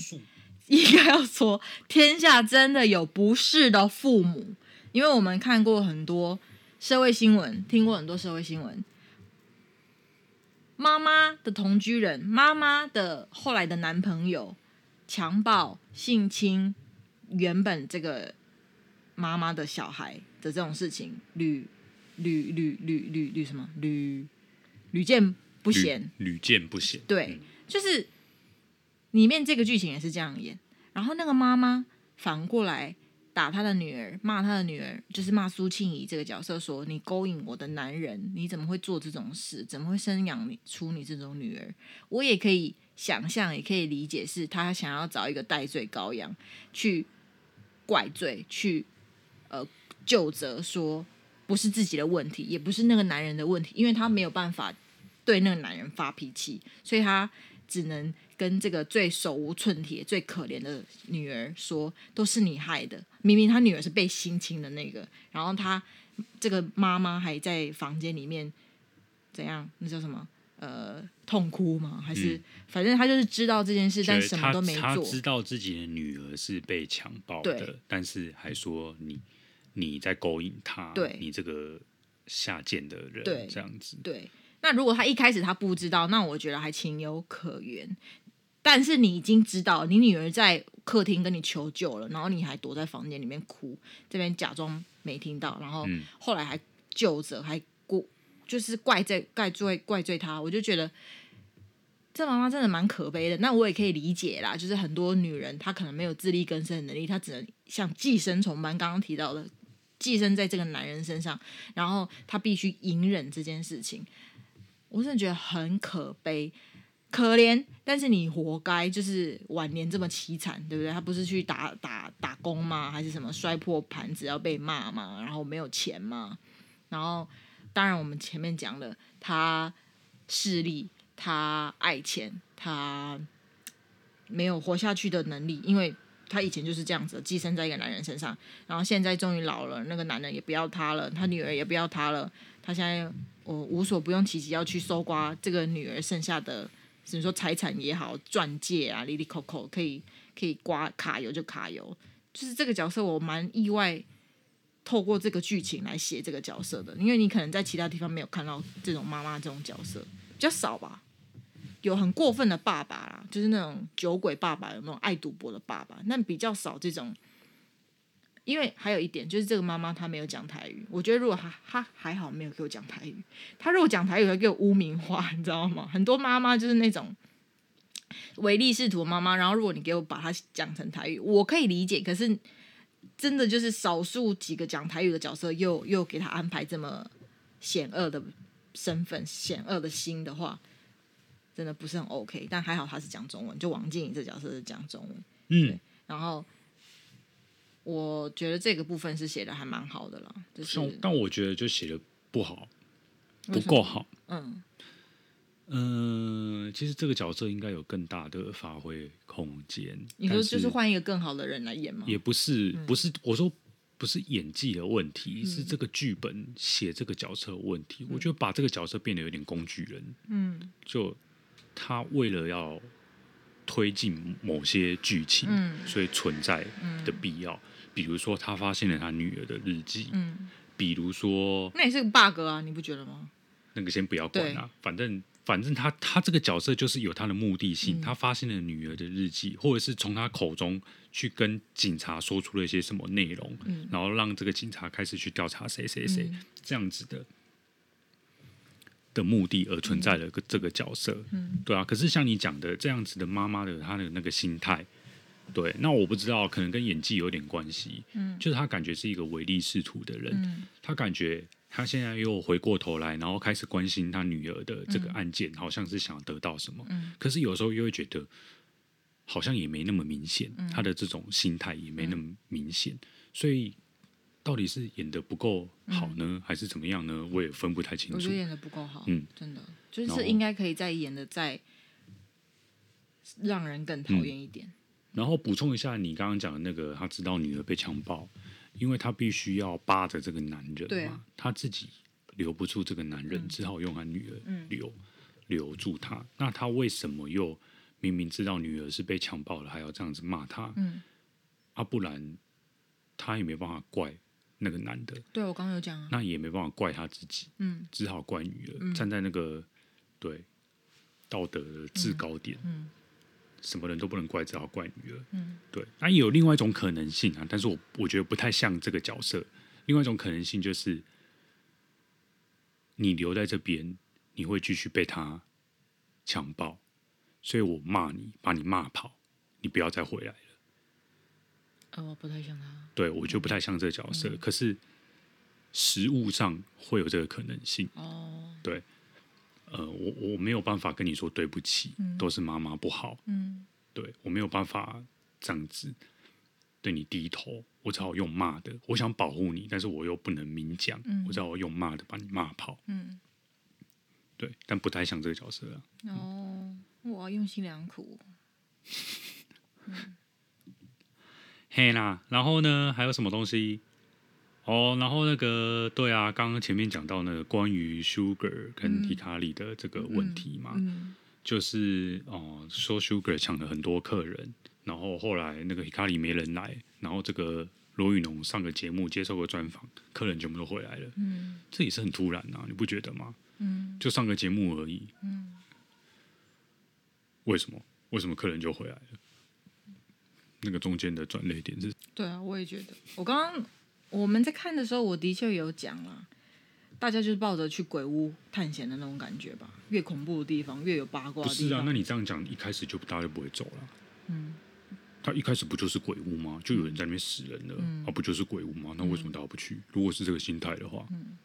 应该要说，天下真的有不是的父母，因为我们看过很多社会新闻，听过很多社会新闻。妈妈的同居人，妈妈的后来的男朋友，强暴、性侵原本这个妈妈的小孩的这种事情，屡屡屡屡屡屡什么屡屡见不鲜，屡见不鲜。对，就是。里面这个剧情也是这样演，然后那个妈妈反过来打她的女儿，骂她的女儿，就是骂苏庆仪这个角色说：“你勾引我的男人，你怎么会做这种事？怎么会生养你出你这种女儿？”我也可以想象，也可以理解，是他想要找一个代罪羔羊去怪罪，去呃究责，说不是自己的问题，也不是那个男人的问题，因为他没有办法对那个男人发脾气，所以他。只能跟这个最手无寸铁、最可怜的女儿说，都是你害的。明明他女儿是被性侵的那个，然后他这个妈妈还在房间里面怎样？那叫什么？呃，痛哭吗？还是、嗯、反正他就是知道这件事，但什么都没做。他知道自己的女儿是被强暴的，但是还说你你在勾引他，对你这个下贱的人，对这样子。对，那如果他一开始他不知道，那我觉得还情有可原。但是你已经知道，你女儿在客厅跟你求救了，然后你还躲在房间里面哭，这边假装没听到，然后后来还救着，还过。就是怪罪、怪罪、怪罪他，我就觉得这妈妈真的蛮可悲的。那我也可以理解啦，就是很多女人她可能没有自力更生的能力，她只能像寄生虫般刚刚提到的，寄生在这个男人身上，然后她必须隐忍这件事情。我真的觉得很可悲、可怜，但是你活该，就是晚年这么凄惨，对不对？他不是去打打打工吗？还是什么摔破盘子要被骂吗？然后没有钱吗？然后。当然，我们前面讲了，他势利，他爱钱，他没有活下去的能力，因为他以前就是这样子，寄生在一个男人身上，然后现在终于老了，那个男人也不要他了，他女儿也不要他了，他现在我无所不用其极要去搜刮这个女儿剩下的，比如说财产也好，钻戒啊，哩哩扣扣，可以可以刮卡油就卡油，就是这个角色我蛮意外。透过这个剧情来写这个角色的，因为你可能在其他地方没有看到这种妈妈这种角色，比较少吧。有很过分的爸爸啦，就是那种酒鬼爸爸，有那种爱赌博的爸爸，那比较少这种。因为还有一点，就是这个妈妈她没有讲台语，我觉得如果她她还好没有给我讲台语，她如果讲台语会给我污名化，你知道吗？很多妈妈就是那种唯利是图的妈妈，然后如果你给我把她讲成台语，我可以理解，可是。真的就是少数几个讲台语的角色又，又又给她安排这么险恶的身份、险恶的心的话，真的不是很 OK。但还好她是讲中文，就王静怡这角色是讲中文。嗯，然后我觉得这个部分是写的还蛮好的了，就是但我觉得就写的不好，不够好。嗯。嗯、呃，其实这个角色应该有更大的发挥空间。你说就是换一个更好的人来演吗？也不是，不是我说不是演技的问题，嗯、是这个剧本写这个角色的问题。嗯、我觉得把这个角色变得有点工具人。嗯，就他为了要推进某些剧情，嗯、所以存在的必要。嗯、比如说，他发现了他女儿的日记。嗯，比如说，那也是个 bug 啊，你不觉得吗？那个先不要管啊，反正。反正他他这个角色就是有他的目的性，嗯、他发现了女儿的日记，或者是从他口中去跟警察说出了一些什么内容，嗯、然后让这个警察开始去调查谁谁谁、嗯、这样子的的目的而存在的个这个角色，嗯、对啊。可是像你讲的这样子的妈妈的她的那个心态，对，那我不知道可能跟演技有点关系，嗯、就是他感觉是一个唯利是图的人，嗯、他感觉。他现在又回过头来，然后开始关心他女儿的这个案件，嗯、好像是想要得到什么。嗯、可是有时候又会觉得，好像也没那么明显，嗯、他的这种心态也没那么明显。嗯、所以，到底是演的不够好呢，嗯、还是怎么样呢？我也分不太清楚。我觉得演的不够好，嗯，真的就是应该可以再演的再让人更讨厌一点。嗯、然后补充一下，你刚刚讲的那个，他知道女儿被强暴。因为他必须要扒着这个男人嘛，对他自己留不住这个男人，嗯、只好用他女儿留、嗯、留住他。那他为什么又明明知道女儿是被强暴了，还要这样子骂他？嗯，啊，不然他也没办法怪那个男的。对，我刚刚有讲啊，那也没办法怪他自己。嗯，只好怪女儿，嗯、站在那个对道德的制高点。嗯。嗯什么人都不能怪，只好怪女儿。嗯，对。那也有另外一种可能性啊，但是我我觉得不太像这个角色。另外一种可能性就是，你留在这边，你会继续被他强暴，所以我骂你，把你骂跑，你不要再回来了。呃，我不太像他。对，我就不太像这个角色。嗯，可是实物上会有这个可能性。哦，对。呃，我我没有办法跟你说对不起，嗯、都是妈妈不好。嗯，对，我没有办法这样子对你低头，我只好用骂的。我想保护你，但是我又不能明讲，嗯、我只好用骂的把你骂跑。嗯，对，但不太像这个角色啊。哦，我要，用心良苦。嘿啦，然后呢，还有什么东西？哦，然后那个，对啊，刚刚前面讲到那个关于 Sugar 跟 Hikari 的这个问题嘛，嗯嗯、就是哦，说 Sugar 抢了很多客人，然后后来那个 Hikari 没人来，然后这个罗宇农上个节目接受过专访，客人全部都回来了，嗯，这也是很突然呐、啊，你不觉得吗？嗯，就上个节目而已，嗯，为什么？为什么客人就回来了？那个中间的转捩点是？对啊，我也觉得。我刚刚我们在看的时候，我的确有讲了，大家就是抱着去鬼屋探险的那种感觉吧。越恐怖的地方，越有八卦的地方。不是啊，那你这样讲，一开始就大家就不会走了。嗯，他一开始不就是鬼屋吗？就有人在那边死人了，嗯、啊，不就是鬼屋吗？那为什么大家不去？如果是这个心态的话，嗯。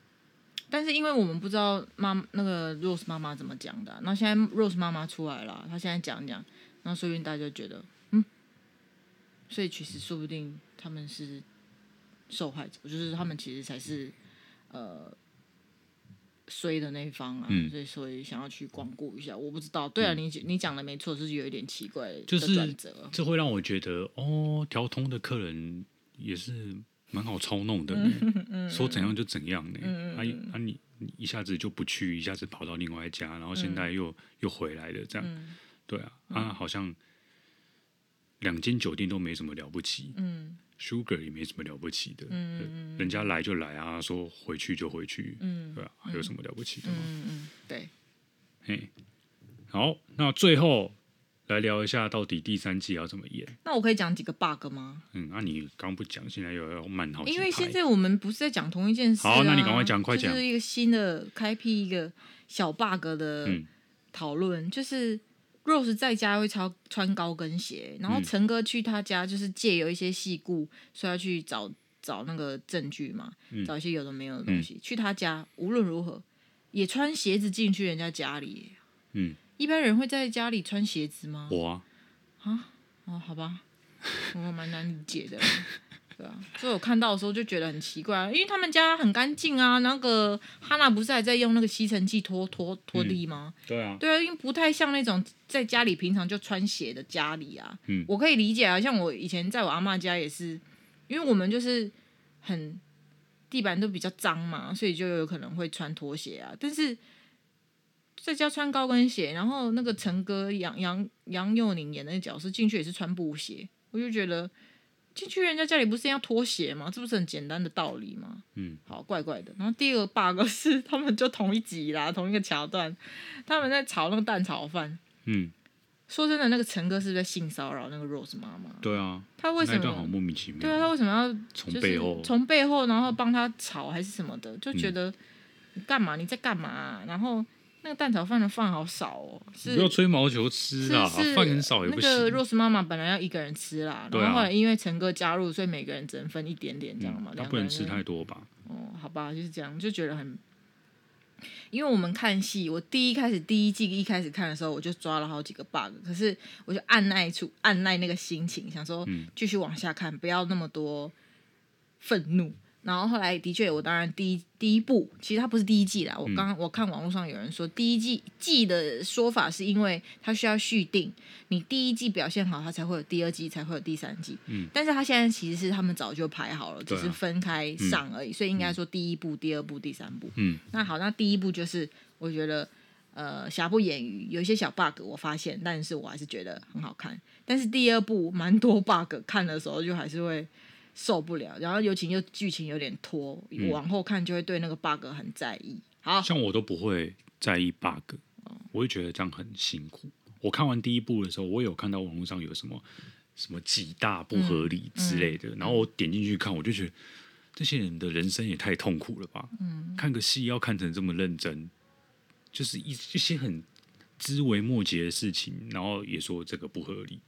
但是因为我们不知道妈那个 Rose 妈妈怎么讲的，那现在 Rose 妈妈出来了，她现在讲讲，那说不定大家就觉得。嗯所以其实说不定他们是受害者，就是他们其实才是呃衰的那一方啊。嗯、所以所以想要去光顾一下，我不知道。对啊，嗯、你你讲的没错，就是有一点奇怪的转折。就是这会让我觉得哦，调通的客人也是蛮好操弄的，说怎样就怎样呢？嗯、啊啊你你一下子就不去，一下子跑到另外一家，然后现在又、嗯、又回来了，这样。嗯、对啊，啊好像。两间酒店都没什么了不起，嗯，Sugar 也没什么了不起的，嗯，人家来就来啊，说回去就回去，嗯，对啊，还有什么了不起的吗？嗯嗯，对，嘿，好，那最后来聊一下，到底第三季要怎么演？那我可以讲几个 bug 吗？嗯，那你刚不讲，现在又要慢好几，因为现在我们不是在讲同一件事，好，那你赶快讲，快讲，就是一个新的开辟一个小 bug 的讨论，就是。Rose 在家会超穿高跟鞋，然后陈哥去他家就是借由一些细故，说要去找找那个证据嘛，嗯、找一些有的没有的东西。嗯、去他家无论如何也穿鞋子进去人家家里。嗯，一般人会在家里穿鞋子吗？我啊，啊，哦，好吧，我蛮难理解的。对啊，所以我看到的时候就觉得很奇怪，因为他们家很干净啊。那个哈娜不是还在用那个吸尘器拖拖拖地吗？嗯、对啊，对啊，因为不太像那种在家里平常就穿鞋的家里啊。嗯，我可以理解啊，像我以前在我阿妈家也是，因为我们就是很地板都比较脏嘛，所以就有可能会穿拖鞋啊。但是在家穿高跟鞋，然后那个陈哥杨杨杨佑宁演的那角色进去也是穿布鞋，我就觉得。进去人家家里不是要脱鞋吗？这不是很简单的道理吗？嗯，好，怪怪的。然后第二个 bug 是他们就同一集啦，同一个桥段，他们在炒那个蛋炒饭。嗯，说真的，那个陈哥是不是在性骚扰那个 Rose 妈妈？对啊，他为什么？好莫名其妙。对啊，他为什么要从背后从背后然后帮他炒还是什么的？就觉得、嗯、你干嘛？你在干嘛、啊？然后。那个蛋炒饭的饭好少哦，是不要吹毛求疵啦，饭很少也不行。那个 Rose 妈妈本来要一个人吃啦，然后后来因为陈哥加入，所以每个人只能分一点点，这样嘛。他不能吃太多吧？哦，好吧，就是这样，就觉得很。因为我们看戏，我第一开始第一季一开始看的时候，我就抓了好几个 bug，可是我就按耐住按耐那个心情，想说继续往下看，不要那么多愤怒。然后后来的确，我当然第一第一部，其实它不是第一季啦。我刚刚我看网络上有人说，第一季季的说法是因为它需要续订，你第一季表现好，它才会有第二季，才会有第三季。嗯，但是它现在其实是他们早就排好了，只是分开上而已，所以应该说第一部、第二部、第三部。嗯，那好，那第一部就是我觉得呃瑕不掩瑜，有一些小 bug 我发现，但是我还是觉得很好看。但是第二部蛮多 bug，看的时候就还是会。受不了，然后尤其又剧情有点拖，嗯、往后看就会对那个 bug 很在意。好，像我都不会在意 bug，我会觉得这样很辛苦。我看完第一部的时候，我有看到网络上有什么什么几大不合理之类的，嗯嗯、然后我点进去看，我就觉得这些人的人生也太痛苦了吧。嗯，看个戏要看成这么认真，就是一一些很枝微末节的事情，然后也说这个不合理。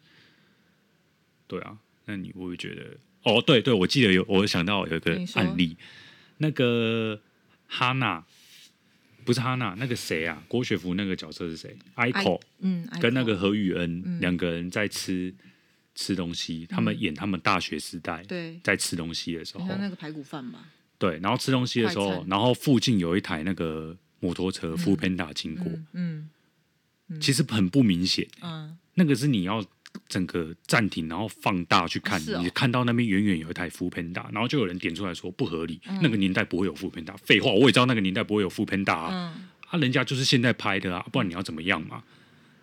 对啊，那你会不会觉得？哦，对对，我记得有，我想到有一个案例，那个哈娜，不是哈娜，那个谁啊？郭雪芙那个角色是谁？Ico，嗯，跟那个何宇恩两个人在吃吃东西，他们演他们大学时代，对，在吃东西的时候，那个排骨饭嘛，对，然后吃东西的时候，然后附近有一台那个摩托车 foodpanda 经过，嗯，其实很不明显。嗯，那个是你要整个暂停，然后放大去看，哦你看到那边远远有一台 foodpanda，然后就有人点出来说不合理，那个年代不会有 foodpanda。废话，我也知道那个年代不会有 foodpanda 啊，嗯啊，人家就是现在拍的啊，不然你要怎么样嘛？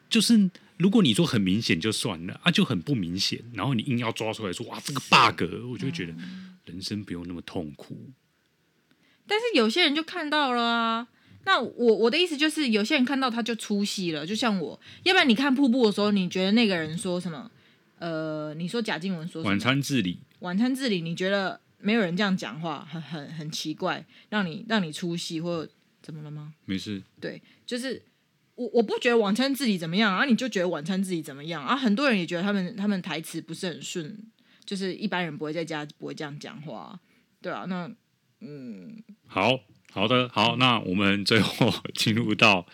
就是如果你说很明显就算了啊，就很不明显，然后你硬要抓出来说哇这个 bug，我就觉得人生不用那么痛苦。但是有些人就看到了啊。那我我的意思就是，有些人看到他就出戏了，就像我。要不然你看瀑布的时候，你觉得那个人说什么？呃，你说贾静雯说晚餐自理，晚餐自理，你觉得没有人这样讲话，很很很奇怪，让你让你出戏或怎么了吗？没事。对，就是我我不觉得晚餐自理怎么样啊，你就觉得晚餐自理怎么样啊？很多人也觉得他们他们台词不是很顺，就是一般人不会在家不会这样讲话，对啊，那嗯。好好的好，那我们最后进入到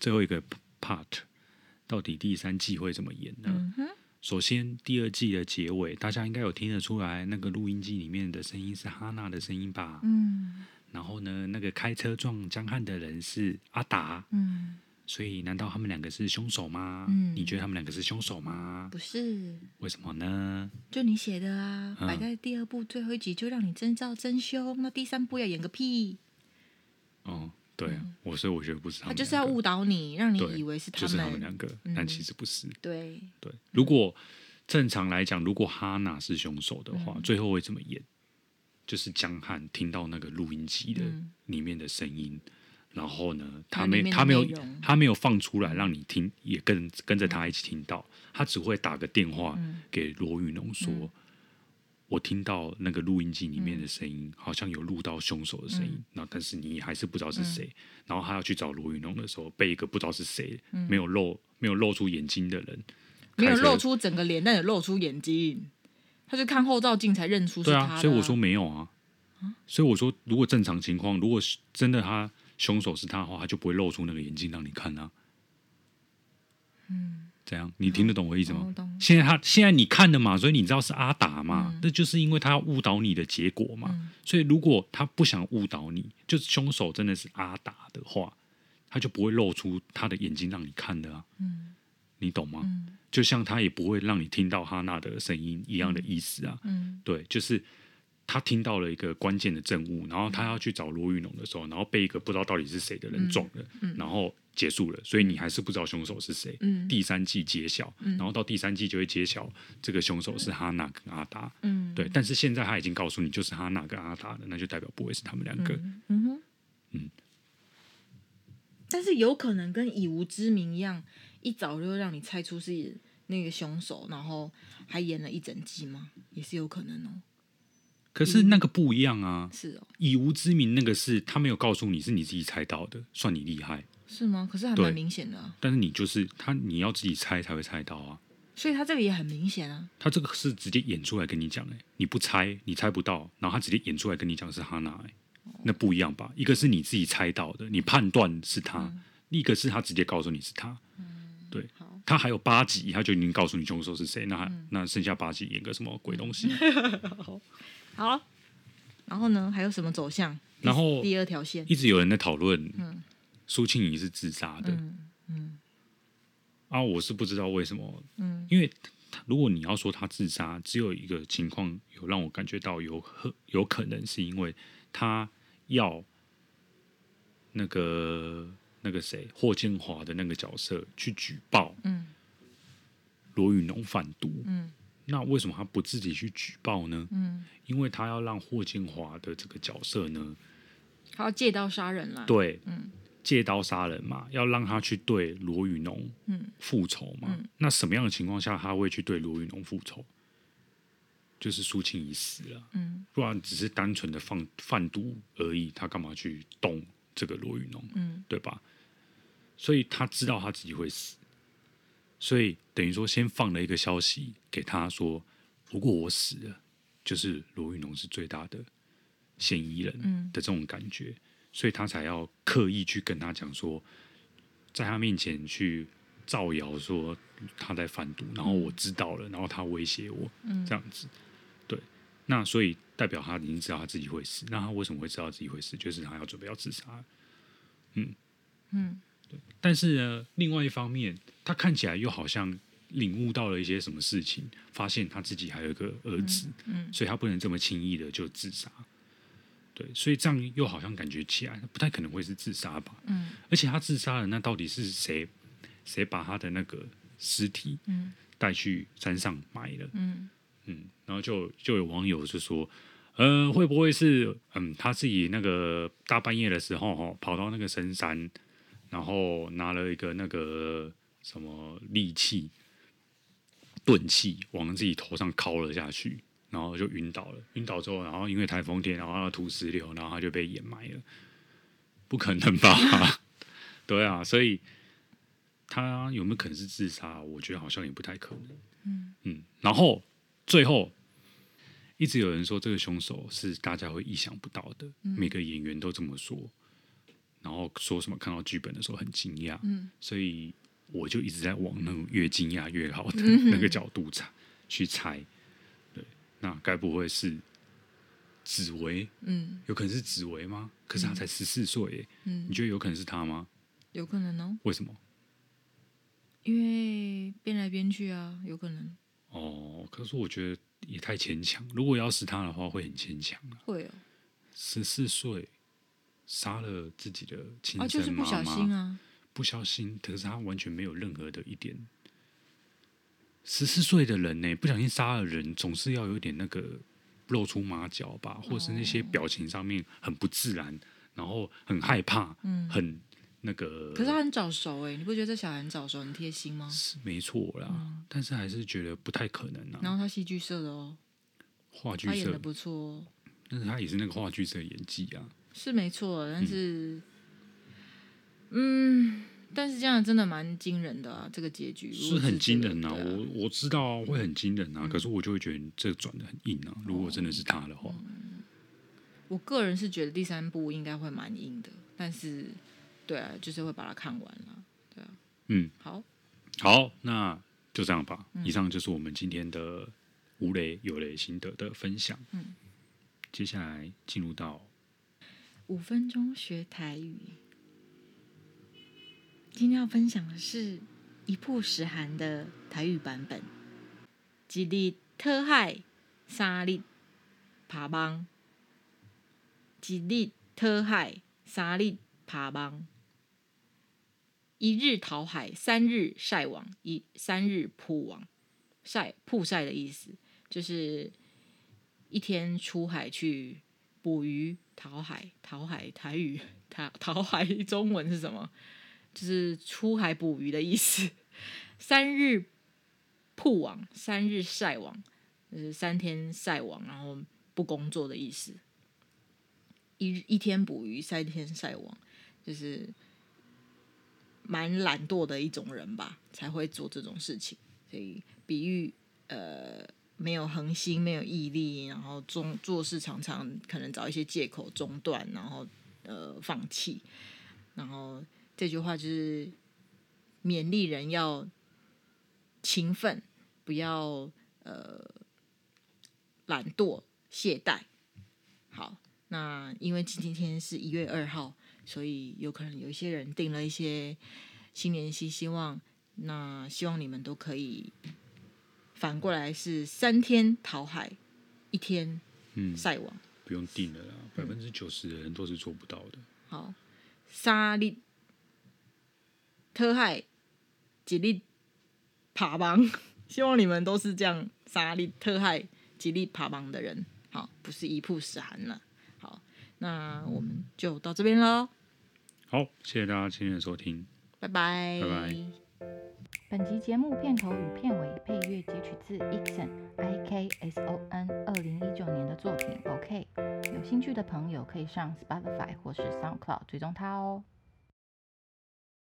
最后一个 part，到底第三季会怎么演呢？嗯首先，第二季的结尾，大家应该有听得出来，那个录音机里面的声音是哈娜的声音吧？嗯然后呢，那个开车撞江汉的人是阿达，嗯，所以难道他们两个是凶手吗？嗯你觉得他们两个是凶手吗？不是，为什么呢？就你写的啊，嗯摆在第二部最后一集就让你真照真凶，那第三部要演个屁？哦，对啊，我所以我觉得不是他他们他，就是要误导你，让你以为是他就是们。他们两个，嗯但其实不是。对，对，如果正常来讲，如果哈娜是凶手的话，嗯最后会怎么演？就是江汉听到那个录音机的嗯里面的声音，然后呢，他没他没有他没有放出来让你听，也跟跟着他一起听到，他只会打个电话嗯给罗宇农说。嗯我听到那个录音机里面的声音，好像有录到凶手的声音，嗯然后但是你还是不知道是谁。然后他要去找罗云龙的时候，被一个不知道是谁、嗯没有露没有露出眼睛的人，没有露出整个脸，但有露出眼睛，他就看后照镜才认出是对啊，所以我说没有啊。所以我说，如果正常情况，如果是真的他凶手是他的话，他就不会露出那个眼睛让你看啊。嗯，这样你听得懂我意思吗？现在他现在你看的嘛，所以你知道是阿达嘛，那、就是因为他要误导你的结果嘛。嗯所以如果他不想误导你，就是凶手真的是阿达的话，他就不会露出他的眼睛让你看的啊。嗯你懂吗？嗯就像他也不会让你听到哈娜的声音一样的意思啊。嗯对，就是他听到了一个关键的证物，然后他要去找罗宇农的时候，然后被一个不知道到底是谁的人撞了，然后结束了，所以你还是不知道凶手是谁。嗯第三季揭晓，然后到第三季就会揭晓这个凶手是哈娜跟阿达。嗯，对，但是现在他已经告诉你就是哈娜跟阿达了，那就代表不会是他们两个。嗯哼，嗯但是有可能跟以无之名一样，一早就让你猜出是那个凶手，然后还演了一整季吗？也是有可能哦。可是那个不一样啊，是哦，以无知名那个是他没有告诉你是你自己猜到的，算你厉害。是吗？可是还蛮明显的、啊，但是你就是他，你要自己猜才会猜到啊。所以他这个也很明显啊。他这个是直接演出来跟你讲，哎，你不猜，你猜不到，然后他直接演出来跟你讲是哈娜，哎，那不一样吧？一个是你自己猜到的，你判断是他；一个是他直接告诉你是他。对，好，他还有八集，他就已经告诉你凶手是谁，那还、那剩下八集演个什么鬼东西？好，然后呢，还有什么走向？然后第二条线，一直有人在讨论，嗯。苏庆仪是自杀的，嗯嗯。啊，我是不知道为什么，嗯。因为如果你要说他自杀，只有一个情况有让我感觉到有很有可能是因为他要那个那个谁霍建华的那个角色去举报嗯。罗宇农贩毒，嗯那为什么他不自己去举报呢？嗯，因为他要让霍建华的这个角色呢，他要借刀杀人了。，对，嗯借刀杀人嘛，要让他去对罗宇农嗯复仇嘛。嗯那什么样的情况下他会去对罗宇农复仇？就是苏青已死了，嗯不然只是单纯的放贩毒而已，他干嘛去动这个罗宇农？嗯对吧？所以他知道他自己会死，所以等于说先放了一个消息给他说，如果我死了，就是罗玉农是最大的嫌疑人嗯。的这种感觉，所以他才要刻意去跟他讲说，在他面前去造谣说他在贩毒，然后我知道了，然后他威胁我，嗯。这样子，对，那所以代表他已经知道他自己会死，那他为什么会知道自己会死？就是他要准备要自杀，嗯。嗯，对，但是呢，另外一方面，他看起来又好像领悟到了一些什么事情，发现他自己还有一个儿子，嗯，嗯，所以他不能这么轻易的就自杀。对，所以这样又好像感觉起来不太可能会是自杀吧？嗯，而且他自杀了，那到底是谁？谁把他的那个尸体带去山上埋了？嗯嗯，然后就就有网友就说，呃，会不会是嗯他自己那个大半夜的时候哈跑到那个深山，然后拿了一个那个什么利器钝器往自己头上敲了下去。然后就晕倒了，晕倒之后，然后因为台风天，然后土石流，然后他就被掩埋了。不可能吧？对啊，所以他有没有可能是自杀？我觉得好像也不太可能。嗯嗯。然后最后一直有人说这个凶手是大家会意想不到的，嗯、每个演员都这么说。然后说什么看到剧本的时候很惊讶。嗯。所以我就一直在往那种越惊讶越好的那个角度猜、嗯、去猜。对那该不会是紫薇？嗯，有可能是紫薇吗？可是他才十四岁，嗯，你觉得有可能是他吗？有可能哦。为什么？因为变来变去啊，有可能。哦，可是我觉得也太牵强。如果要是他的话，会很牵强啊。会哦。十四岁杀了自己的亲生妈妈，啊，就是不小心啊，不小心。可是他完全没有任何的一点。十四岁的人呢，不小心杀了人，总是要有点那个露出马脚吧，或是那些表情上面很不自然，然后很害怕，嗯，很那个。可是他很早熟哎，你不觉得这小孩很早熟，很贴心吗？是没错啦，嗯，但是还是觉得不太可能啊。然后他戏剧社的哦，话剧社他演的不错哦，但是他也是那个话剧社演技啊，是没错，但是，嗯。嗯但是这样真的蛮惊人的啊！这个结局是，很惊人啊！我我知道会很惊人啊，嗯，可是我就会觉得这个转的很硬啊。如果真的是他的话，哦嗯，我个人是觉得第三部应该会蛮硬的，但是对啊，就是会把它看完了，对啊。嗯，好，好，那就这样吧。嗯，以上就是我们今天的无雷有雷心得的分享。嗯，接下来进入到五分钟学台语。今天要分享的是一曝十寒的台语版本。一日讨海，三日爬网。一日讨海，三日爬网。一日讨海，三日晒网，一三日铺网。晒曝晒的意思就是一天出海去捕鱼讨海。讨海台语讨讨海中文是什么？就是出海捕鱼的意思。三日曝网，三日晒网，就是三天晒网，然后不工作的意思。一一天捕鱼，三天晒网，就是蛮懒惰的一种人吧，才会做这种事情。所以比喻呃没有恒心，没有毅力，然后中做事常常可能找一些借口中断，然后呃放弃，然后。这句话就是勉励人要勤奋，不要呃懒惰懈怠。好，那因为今天是一月二号，所以有可能有一些人订了一些新年新希望。那希望你们都可以反过来是三天淘海，一天嗯晒网。不用订了啦，百分之九十的人都是做不到的。好，三日。讨海，一日拍网，希望你们都是这样三日讨海，一日拍网的人，好，不是一曝十寒了。好，那我们就到这边喽。好，谢谢大家今天的收听，拜拜，拜拜。本集节目片头与片尾配乐截取自 Ikson I K S O N 二零一九年的作品。OK，有兴趣的朋友可以上 Spotify 或是 SoundCloud 追踪他哦。